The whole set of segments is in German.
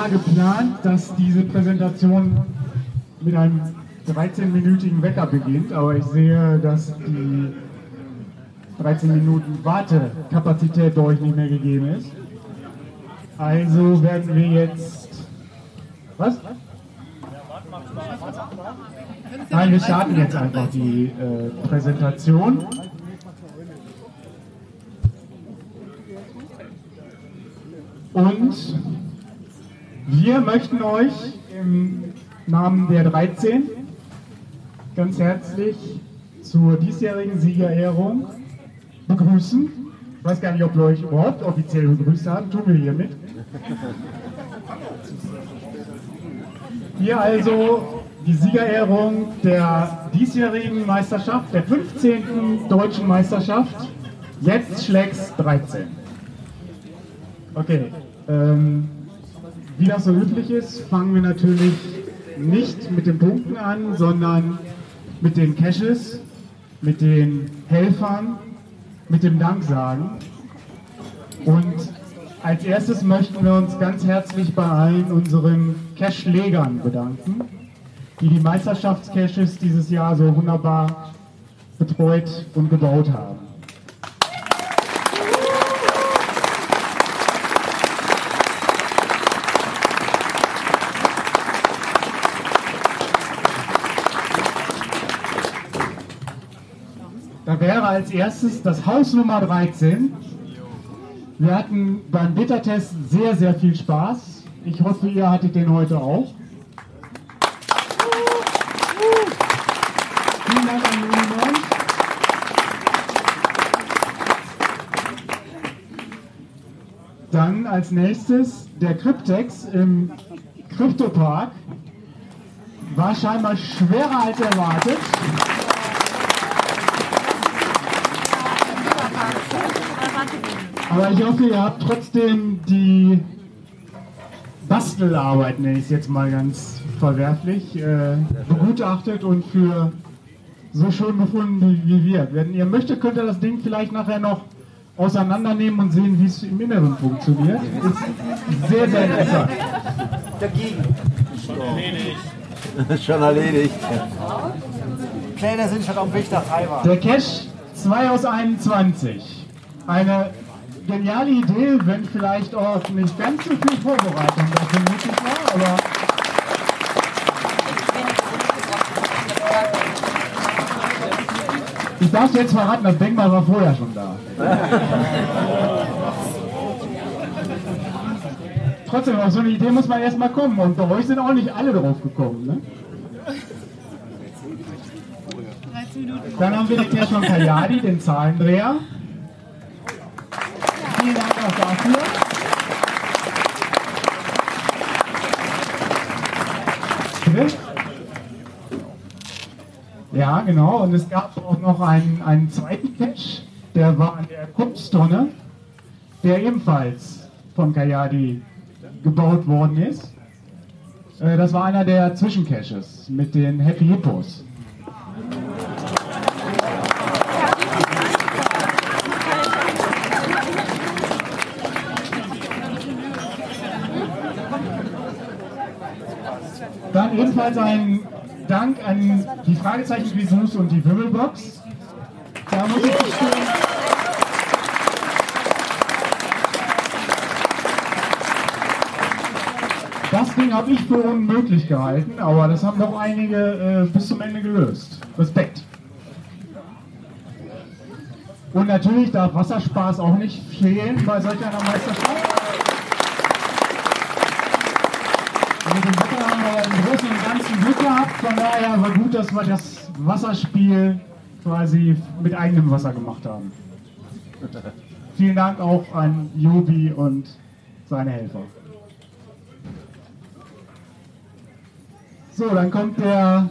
war geplant, dass diese Präsentation mit einem 13-minütigen Wecker beginnt, aber ich sehe, dass die 13 Minuten Wartekapazität durch nicht mehr gegeben ist. Also werden wir jetzt. Was? Nein, wir starten jetzt einfach die äh, Präsentation. Und wir möchten euch im Namen der 13 ganz herzlich zur diesjährigen Siegerehrung begrüßen. Ich weiß gar nicht, ob wir euch überhaupt offiziell begrüßt haben, tun wir hiermit. Hier also die Siegerehrung der diesjährigen Meisterschaft, der 15. deutschen Meisterschaft. Jetzt schlägst 13. Okay, ähm, wie das so üblich ist, fangen wir natürlich nicht mit den Punkten an, sondern mit den Caches, mit den Helfern, mit dem Danksagen. Und als erstes möchten wir uns ganz herzlich bei allen unseren Cache-Legern bedanken, die die Meisterschaftscaches dieses Jahr so wunderbar betreut und gebaut haben. Da wäre als erstes das Haus Nummer 13. Wir hatten beim Beta-Test sehr, sehr viel Spaß. Ich hoffe, ihr hattet den heute auch. Vielen Dank an Union. Dann als nächstes der Cryptex im Cryptopark. War scheinbar schwerer als erwartet. Aber ich hoffe, ihr habt trotzdem die Bastelarbeit, nenne ich es jetzt mal ganz verwerflich, äh, begutachtet und für so schön befunden wie wir. Wenn ihr möchtet, könnt ihr das Ding vielleicht nachher noch auseinandernehmen und sehen, wie es im Inneren funktioniert. Ist sehr, sehr interessant. Dagegen. Schon erledigt. Pläne sind schon auf dem Weg nach Taiwan. Der Cash 2 aus 21. Eine geniale Idee, wenn vielleicht auch nicht ganz so viel Vorbereitung dafür nötig war, aber ich darf jetzt verraten, das Denkmal war vorher schon da. Trotzdem, auf so eine Idee muss man erstmal kommen und bei euch sind auch nicht alle drauf gekommen. Ne? Dann haben wir den von Kayadi, den Zahlendreher. Dafür. Ja, genau. Und es gab auch noch einen, einen zweiten Cache, der war an der Kunsttonne, der ebenfalls von Kayadi gebaut worden ist. Äh, Das war einer der Zwischencaches mit den Happy Hippos. Ebenfalls ein Dank an die Fragezeichen Grisous und die Wimmelbox. Da muss ich gestehen, das Ding habe ich für unmöglich gehalten, aber das haben doch einige äh, bis zum Ende gelöst. Respekt. Und natürlich darf Wasserspaß auch nicht fehlen bei solch einer Meisterschaft. Haben wir im Großen und Ganzen Glück gehabt. Von daher war gut, dass wir das Wasserspiel quasi mit eigenem Wasser gemacht haben. Vielen Dank auch an Jobi und seine Helfer. So, dann kommt der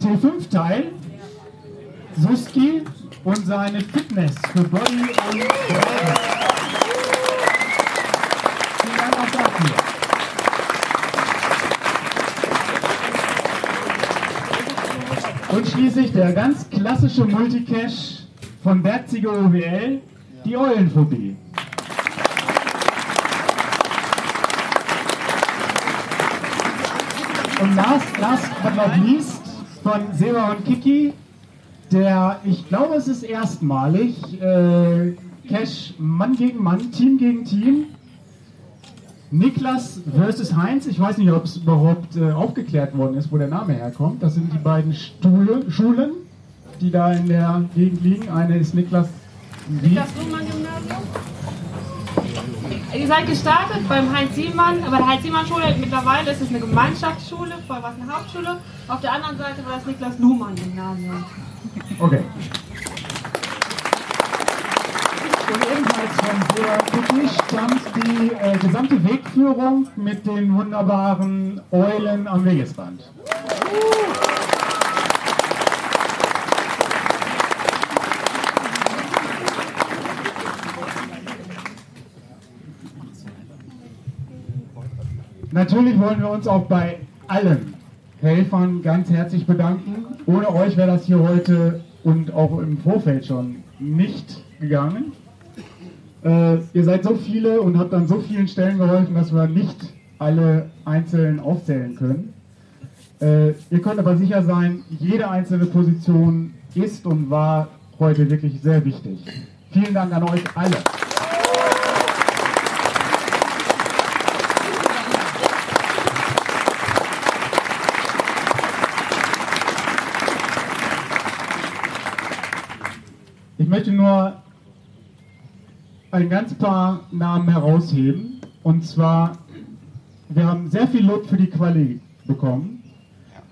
T5-Teil. Suski und seine Fitness für Body und Beine. Und schließlich der ganz klassische Multicache von Berziger OWL, die Eulenphobie. Und last, last but not least von Seba und Kiki, der, ich glaube, es ist erstmalig, äh, Cash Mann gegen Mann, Team gegen Team. Niklas versus Heinz, ich weiß nicht, ob es überhaupt äh, aufgeklärt worden ist, wo der Name herkommt. Das sind die beiden Stuhle, Schulen, die da in der Gegend liegen. Eine ist Niklas. Wie? Das Luhmann-Gymnasium. Ihr seid gestartet beim Heinz-Siemann, bei der Heinz-Siemann-Schule. Mittlerweile ist es eine Gemeinschaftsschule, vorher war es eine Hauptschule. Auf der anderen Seite war das Niklas-Luhmann-Gymnasium. Okay. Und ebenfalls von Kuttich stammt die äh, gesamte Wegführung mit den wunderbaren Eulen am Wegesrand. Natürlich wollen wir uns auch bei allen Helfern ganz herzlich bedanken. Ohne euch wäre das hier heute und auch im Vorfeld schon nicht gegangen. Äh, ihr seid so viele und habt an so vielen Stellen geholfen, dass wir nicht alle einzeln aufzählen können. Äh, ihr könnt aber sicher sein, jede einzelne Position ist und war heute wirklich sehr wichtig. Vielen Dank an euch alle. Ich möchte nur ein ganz paar Namen herausheben. Und zwar, wir haben sehr viel Lob für die Quali bekommen.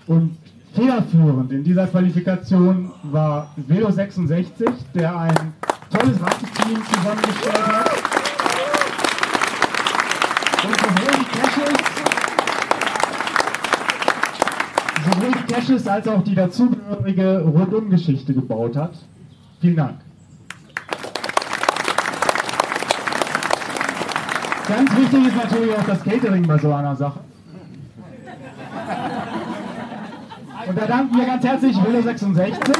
Und federführend in dieser Qualifikation war Velo 66, der ein tolles Reiteteam zusammengestellt hat. Und sowohl die Caches als auch die dazugehörige Rundumgeschichte gebaut hat. Vielen Dank. Ganz wichtig ist natürlich auch das Catering bei so einer Sache. Und da danken wir ganz herzlich Wille 66, der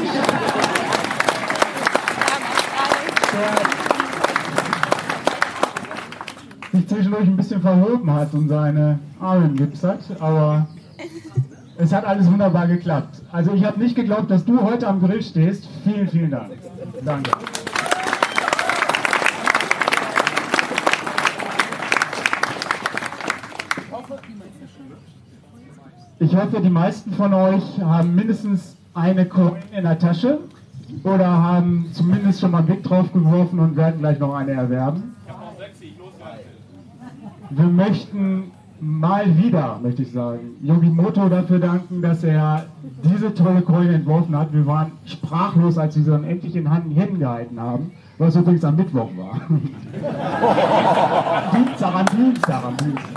sich zwischendurch ein bisschen verhoben hat und seine Arme im hat, aber es hat alles wunderbar geklappt. Also ich habe nicht geglaubt, dass du heute am Grill stehst. Vielen, vielen Dank. Danke. Ich hoffe, die meisten von euch haben mindestens eine Coin in der Tasche oder haben zumindest schon mal einen Blick drauf geworfen und werden gleich noch eine erwerben. Wir möchten mal wieder, möchte ich sagen, Yogimoto dafür danken, dass er diese tolle Coin entworfen hat. Wir waren sprachlos, als wir sie dann endlich in Hand gehalten haben, was übrigens am Mittwoch war. Dienstag am Dienstag am Dienstag.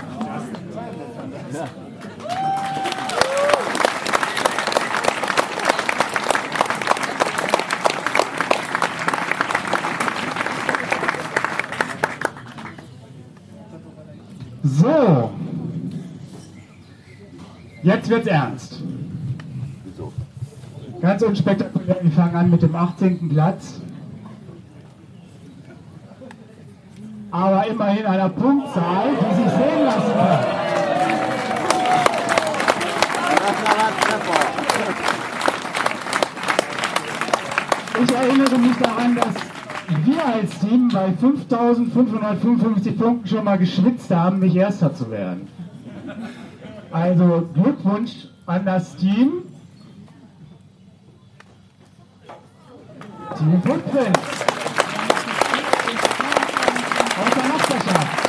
So. Jetzt wird's ernst. Ganz unspektakulär, wir fangen an mit dem 18. Platz. Aber immerhin einer Punktzahl, die sich sehen lassen kann. Ich erinnere mich daran, dass wir als Team bei 5555 Punkten schon mal geschwitzt haben, nicht Erster zu werden. Also Glückwunsch an das Team. Team Footprint. Aus der Nachbarschaft.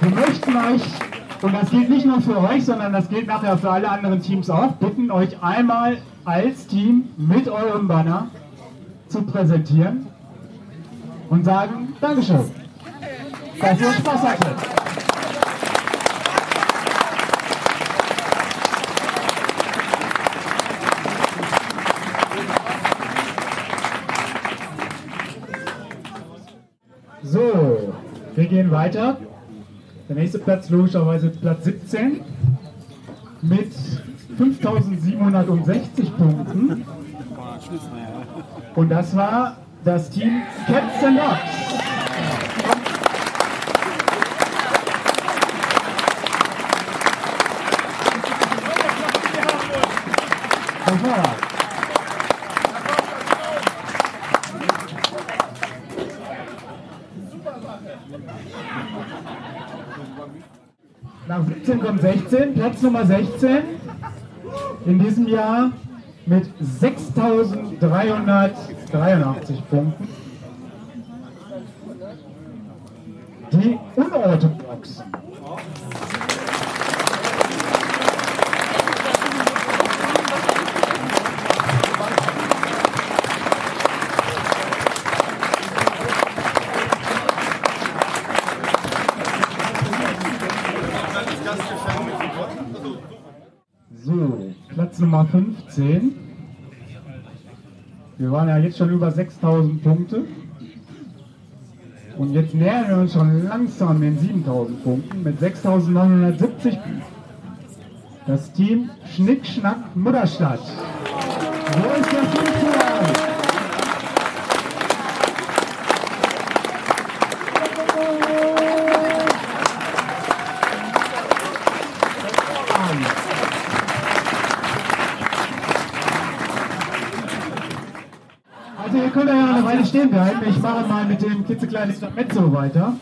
Wir möchten euch und das gilt nicht nur für euch, sondern das gilt nachher für alle anderen Teams auch. Bitten euch einmal als Team mit eurem Banner zu präsentieren und sagen Dankeschön, dass ihr Spaß hattet. So, wir gehen weiter. Der nächste Platz logischerweise Platz 17 mit 5760 Punkten. Und das war das Team Cats and Dogs. Nach 17 kommt 16, Platz Nummer 16 in diesem Jahr mit 6.383 Punkten. Die Unorthodoxen. Nummer 15. Wir waren ja jetzt schon über 6000 Punkte. Und jetzt nähern wir uns schon langsam den 7000 Punkten mit 6970 Punkten. Das Team Schnick, Schnack, Mutterstadt. Wo ist der Fußball? Stehen bleiben. Ich mache mal mit dem klitzekleinen Intermezzo weiter.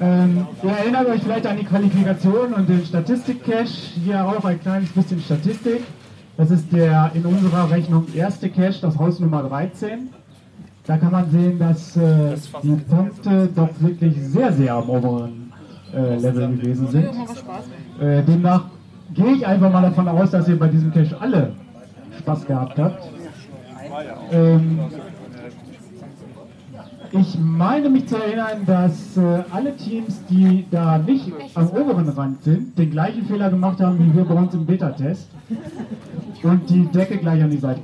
Ähm, ihr erinnert euch vielleicht an die Qualifikation und den Statistik-Cache. Hier auch ein kleines bisschen Statistik. Das ist der in unserer Rechnung erste Cache, das Haus Nummer 13. Da kann man sehen, dass äh, die Punkte doch wirklich sehr, sehr am oberen äh, Level gewesen sind. Äh, demnach gehe ich einfach mal davon aus, dass ihr bei diesem Cache alle Spaß gehabt habt. Ähm, ich meine mich zu erinnern, dass äh, alle Teams, die da nicht am oberen Rand sind, den gleichen Fehler gemacht haben wie wir bei uns im Beta-Test und die Decke gleich an die Seite.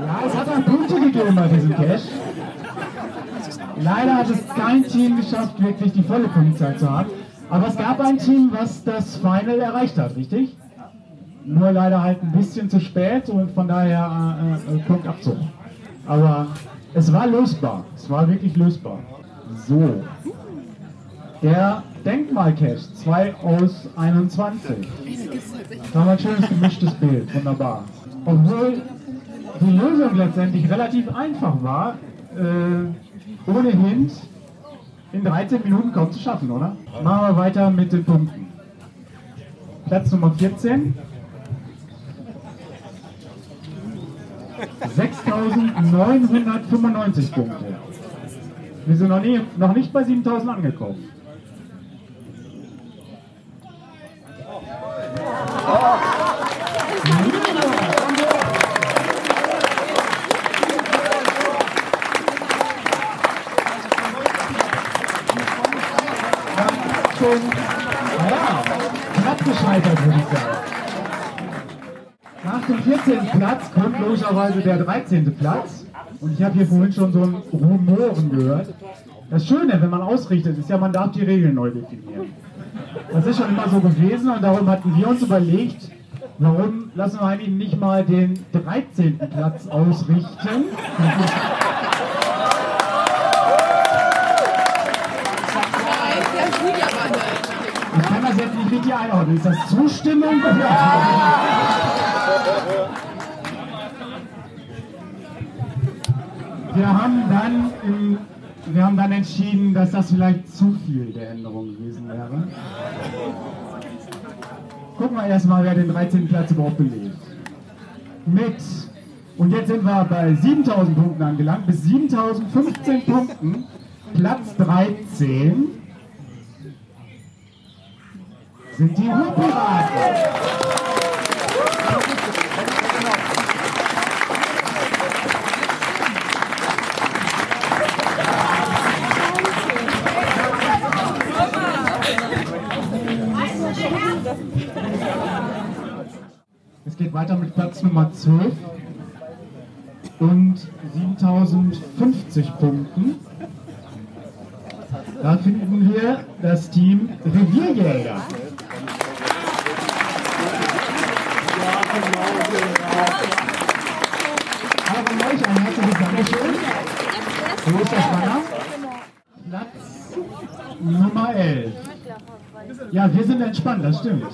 Ja, es hat auch Punkte gegeben bei diesem Cache. Leider hat es kein Team geschafft, wirklich die volle Punktzahl zu haben. Aber es gab ein Team, was das Final erreicht hat, richtig? Nur leider halt ein bisschen zu spät und von daher äh, äh, Punktabzug. Aber es war lösbar. Es war wirklich lösbar. So. Der Denkmal-Cache 2 aus 21. Da haben ein schönes gemischtes Bild. Wunderbar. Obwohl die Lösung letztendlich relativ einfach war, äh, ohne Hint in 13 Minuten kaum zu schaffen, oder? Machen wir weiter mit den Punkten. Platz Nummer 14. 6.995 Punkte. Wir sind noch, nie, noch nicht bei 7.000 angekommen. Logischerweise der 13. Platz. Und ich habe hier vorhin schon so ein Rumoren gehört. Das Schöne, wenn man ausrichtet, ist ja, man darf die Regeln neu definieren. Das ist schon immer so gewesen und darum hatten wir uns überlegt, warum lassen wir eigentlich nicht mal den 13. Platz ausrichten? Ich kann das jetzt nicht richtig einordnen. Ist das Zustimmung? Wir haben dann, im, wir haben dann entschieden, dass das vielleicht zu viel der Änderung gewesen wäre. Gucken wir erstmal, wer den 13. Platz überhaupt belegt. Mit, und jetzt sind wir bei 7000 Punkten angelangt, bis 7015 Punkten, Platz 13 sind die Ruhrpiraten. Nummer 12 und 7050 Punkten. Da finden wir das Team Revierjäger. Aber von euch ein herzliches Dankeschön. Wo ist der Schwanger? Platz Nummer 11. Ja, wir sind entspannt, das stimmt.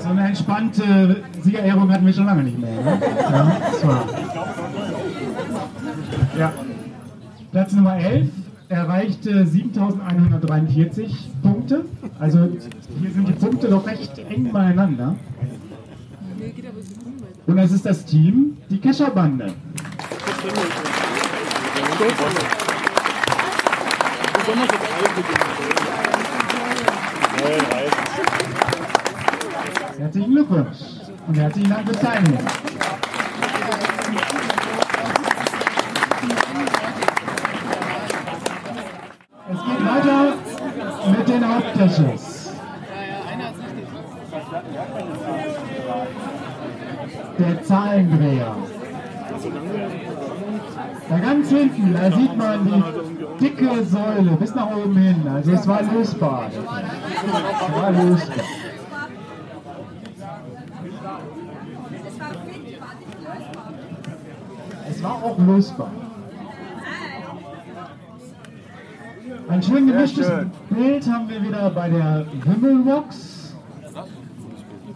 So eine entspannte Siegerehrung hatten wir schon lange nicht mehr. Ne? Ja, das. Ja. Platz Nummer 11 erreichte 7143 Punkte. Also hier sind die Punkte doch recht eng beieinander. Und es ist das Team, die Kescher-Bande. Herzlichen Glückwunsch und herzlichen Dank fürs Teilnehmen. Es geht weiter mit den Hauptcaches. Der Zahlendreher. Da ganz hinten, da sieht man die dicke Säule bis nach oben hin. Also es war lösbar. Es war lösbar. Es war auch lösbar. Ein schön gemischtes Bild haben wir wieder bei der Wimmelbox.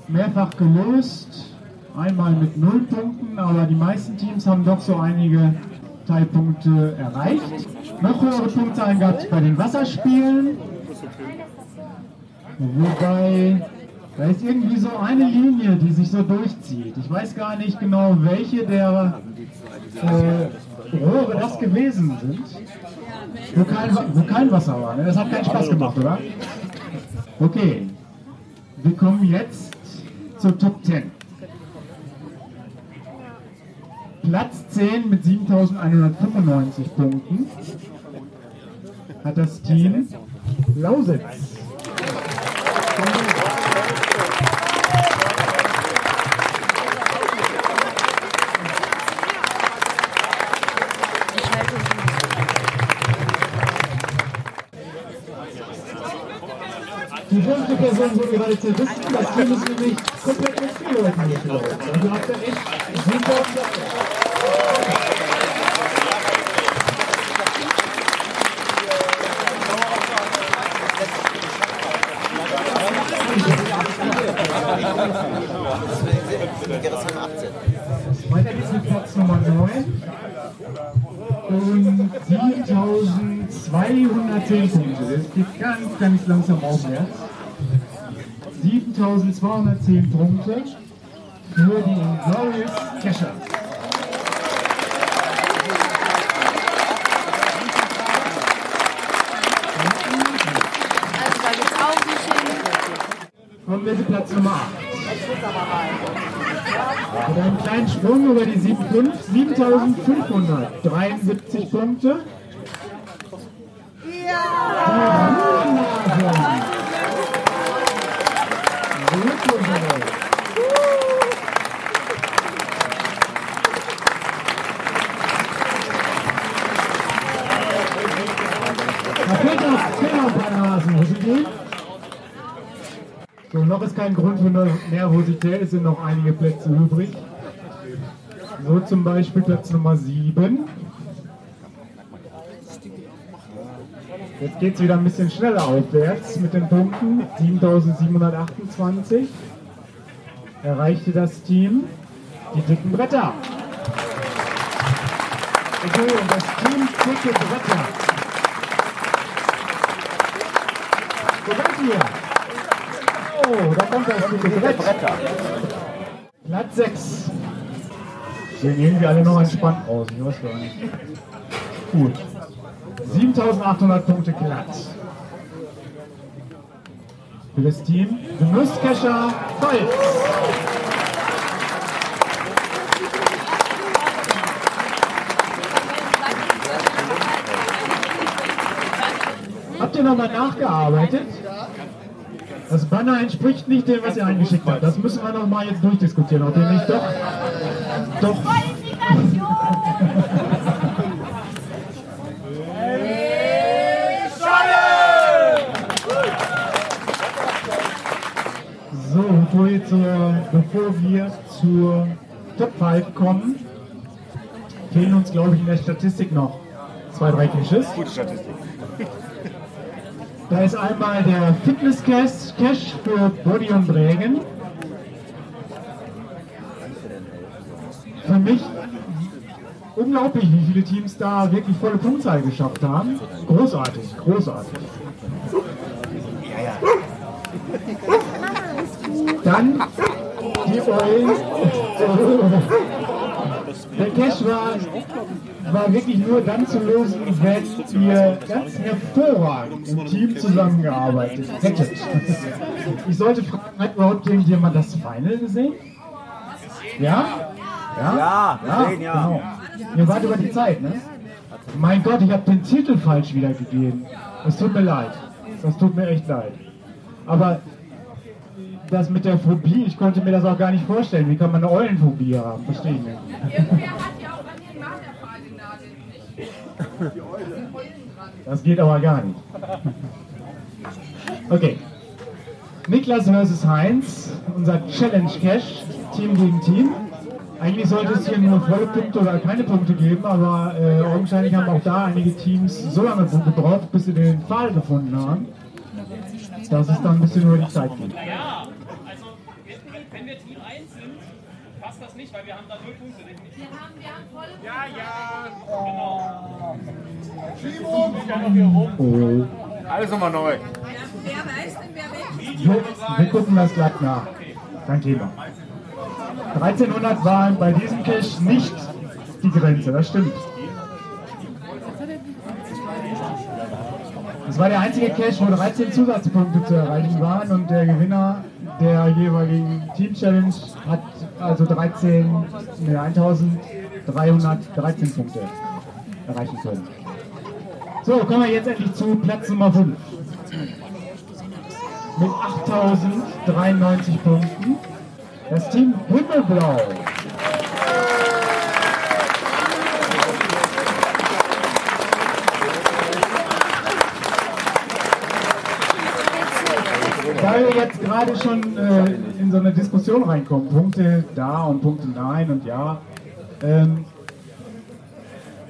Mehrfach gelöst. Einmal mit null Punkten, aber die meisten Teams haben doch so einige Teilpunkte erreicht. Noch höhere Punktzahlen gab es bei den Wasserspielen. Wobei, da ist irgendwie so eine Linie, die sich so durchzieht. Ich weiß gar nicht genau, welche der äh, Rohre das gewesen sind. Wo kein, wo kein Wasser war. Ne? Das hat keinen Spaß gemacht, oder? Okay. Wir kommen jetzt zur Top 10. Platz 10 mit 7195 Punkten hat das Team Lausitz. Wo wir gerade zu wissen, das Team ist nämlich komplett mit Spielleuten gelaufen. Also habt ihr echt super Weiter geht's mit Platz Nummer 9 und 7210 Punkte. Das geht ganz, ganz langsam aufwärts. 7210 Punkte für die Glorious Kescher. Also. Kommen wir zu Platz Nummer 8. Mit einem kleinen Sprung über die 7,5, 7573 Punkte. So, noch ist kein Grund für Nervosität, es sind noch einige Plätze übrig. So zum Beispiel Platz Nummer 7. Jetzt geht es wieder ein bisschen schneller aufwärts mit den Punkten. 7728 erreichte das Team die dicken Bretter. Okay, und das Team dicke Bretter. Wo seid ihr? Oh, da kommt das dicke Brett. Platz 6. Sehen irgendwie alle noch entspannt aus, ich weiß gar nicht. Gut. 7800 Punkte glatt. Für das Team Genusskescher Golf. Habt ihr nochmal nachgearbeitet? Das Banner entspricht nicht dem, was ihr eingeschickt habt. Das müssen wir nochmal jetzt durchdiskutieren, ob ihr nicht doch, doch So, bevor wir, zur, bevor wir zur Top 5 kommen, fehlen uns, glaube ich, in der Statistik noch zwei, drei Caches. Gute Statistik. Da ist einmal der Fitness Cache Cache für Body und Brägen. Für mich unglaublich, wie viele Teams da wirklich volle Punktzahl geschafft haben. Großartig, großartig. Dann die Eulen. Der Cash war, war wirklich nur dann zu lösen, wenn ihr ganz hervorragend im Team zusammengearbeitet hättet. Ich sollte fragen, hat überhaupt irgendjemand das Final gesehen? Ja? Ja, gesehen, ja. Genau. Ihr wart über die Zeit, ne? Mein Gott, ich habe den Titel falsch wiedergegeben. Es tut mir leid. Das tut mir echt leid. Aber das mit der Phobie, ich konnte mir das auch gar nicht vorstellen. Wie kann man eine Eulenphobie haben? Verstehe ich nicht. Irgendwer hat ja auch an den Marterpfahl genagelt, nicht? Das geht aber gar nicht. Okay. Niklas versus Heinz, unser Challenge Cash, Team gegen Team. Eigentlich sollte es hier nur volle Punkte oder keine Punkte geben, aber äh, augenscheinlich haben auch da einige Teams so lange gebraucht, bis sie den Pfahl gefunden haben, dass es dann ein bisschen über die Zeit geht. Ja, also wenn- wenn wir Team 1 sind, passt das nicht, weil wir haben da null Punkte. Wir haben, wir haben volle Ja, ja, genau. Oh. Alles nochmal neu. Wer weiß denn, wer weg? Wir, wir gucken das gleich nach. Kein Thema. 1300 waren bei diesem Cash nicht die Grenze, das stimmt. Das war der einzige Cash, wo 13 Zusatzpunkte zu erreichen waren und der Gewinner der jeweiligen Team Challenge hat also 13, nee, 1313 Punkte erreichen können. So, kommen wir jetzt endlich zu Platz Nummer 5 mit 8093 Punkten. Das Team Himmelblau. Weil wir jetzt gerade schon äh, in so eine Diskussion reinkommen, Punkte da und Punkte nein und ja. Ähm,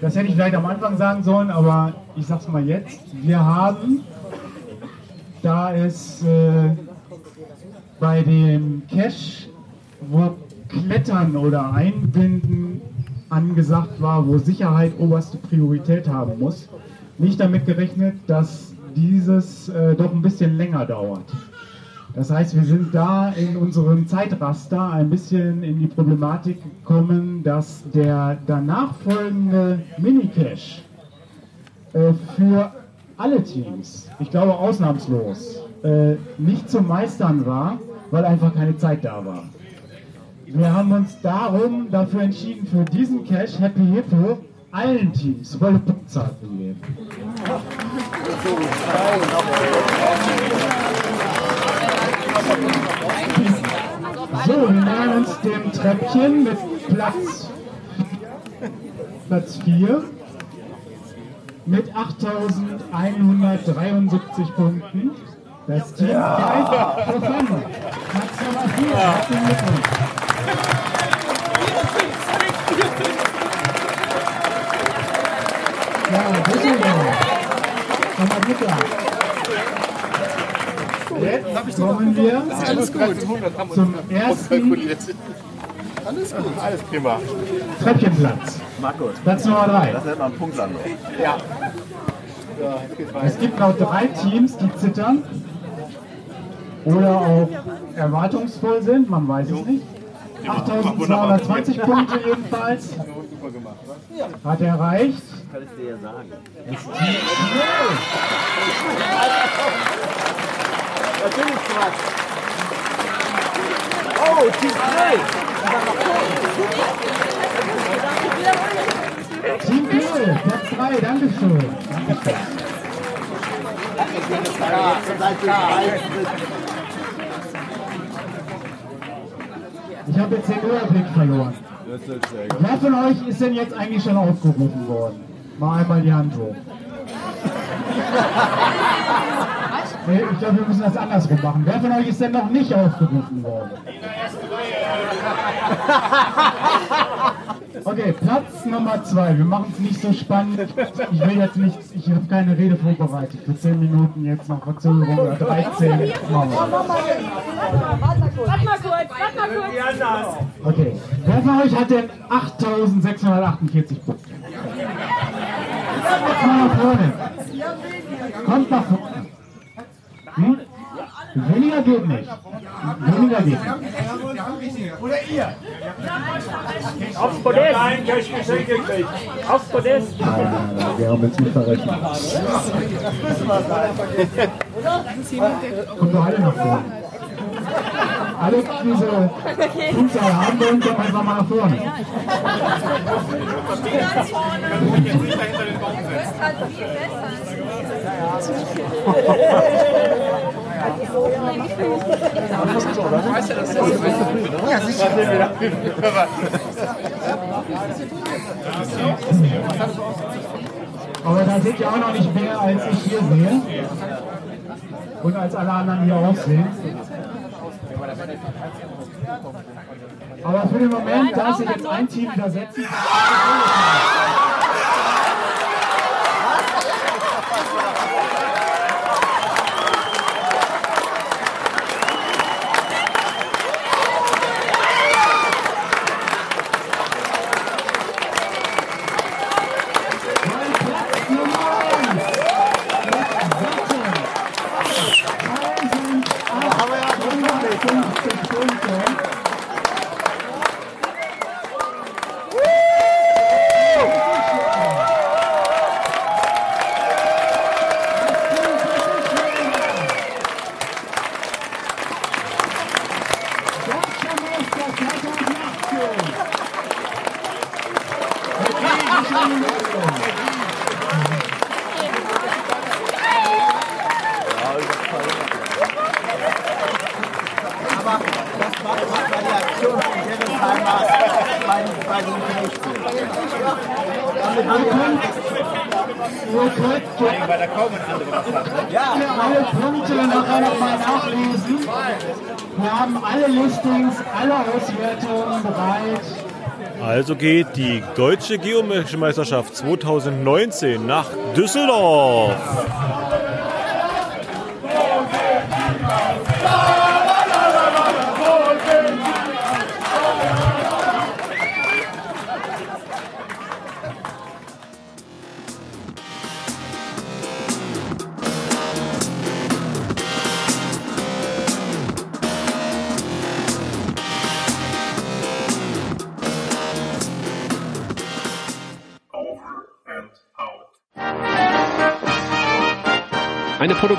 das hätte ich vielleicht am Anfang sagen sollen, aber ich sag's mal jetzt. Wir haben da es äh, bei dem Cache, wo Klettern oder Einbinden angesagt war, wo Sicherheit oberste Priorität haben muss, nicht damit gerechnet, dass dieses äh, doch ein bisschen länger dauert. Das heißt, wir sind da in unserem Zeitraster ein bisschen in die Problematik gekommen, dass der danach folgende Mini-Cache äh, für alle Teams, ich glaube ausnahmslos, äh, nicht zu meistern war, weil einfach keine Zeit da war. Wir haben uns darum dafür entschieden, für diesen Cash Happy Hippo allen Teams volle Punktzahl zu geben. So, wir nähern uns dem Treppchen mit Platz, Platz 4 mit 8173 Punkten. Das Team Fight for Fun. Platz Nummer 4. Herzlichen Glückwunsch. Ja, Düsseldorf. Nochmal Glück kommen wir zum ersten Alles gut, alles prima. Treppchenplatz. Markus, Platz Nummer 3. das nennt man Punktlandung. Ja. Es gibt noch drei Teams, die zittern oder auch erwartungsvoll sind, man weiß es nicht. 8220 Punkte jedenfalls hat er erreicht. Kann ich dir ja sagen. Natürlich Quatsch. Oh, Team 3. Team Kiel, Platz 3, Dankeschön. Ich habe jetzt den Überblick verloren. Wer von euch ist denn jetzt eigentlich schon aufgerufen worden? Mal einmal die Hand hoch. Nee, ich glaube, wir müssen das andersrum machen. Wer von euch ist denn noch nicht aufgerufen worden? Okay, Platz Nummer zwei. Wir machen es nicht so spannend. Ich will jetzt nicht, ich habe keine Rede vorbereitet. Für 10 Minuten jetzt noch Verzögerung oder 13. Machen wir. Warte mal kurz, warte mal kurz. Okay. Wer von euch hat denn 8648 Punkte? Kommt mal nach vorne. Kommt nach vorne. Hm? Weniger geht nicht. Weniger geht nicht. Aufs Podest! Nein, kein Geschenk gekriegt. Aufs Podest! Nein, nein, nein, wir haben jetzt nicht verrechnet. Kommt doch alle nach vorne. Alle, die diese Punkte haben wollen, kommen einfach mal nach vorne. Aber da seht ihr auch noch nicht mehr, als ich hier sehe. Und als alle anderen hier auch sehen. Aber für den Moment darf sich jetzt ein Team widersetzen. Platz Nummer eins. Mit Watten. 1850 Punkte. Deutscher Meister 2018. Mit riesigen Leistungen. Aber das war immer bei der Aktion von Dennis Heimer bei, bei den Knechten. Damit haben wir Ihr könnt weil da kaum ein anderer was hat. Ja, alle Punkte nachher nochmal nachlesen. Wir haben alle Listings, alle Auswertungen bereit. Also geht die Deutsche Geometrische Meisterschaft 2019 nach Düsseldorf.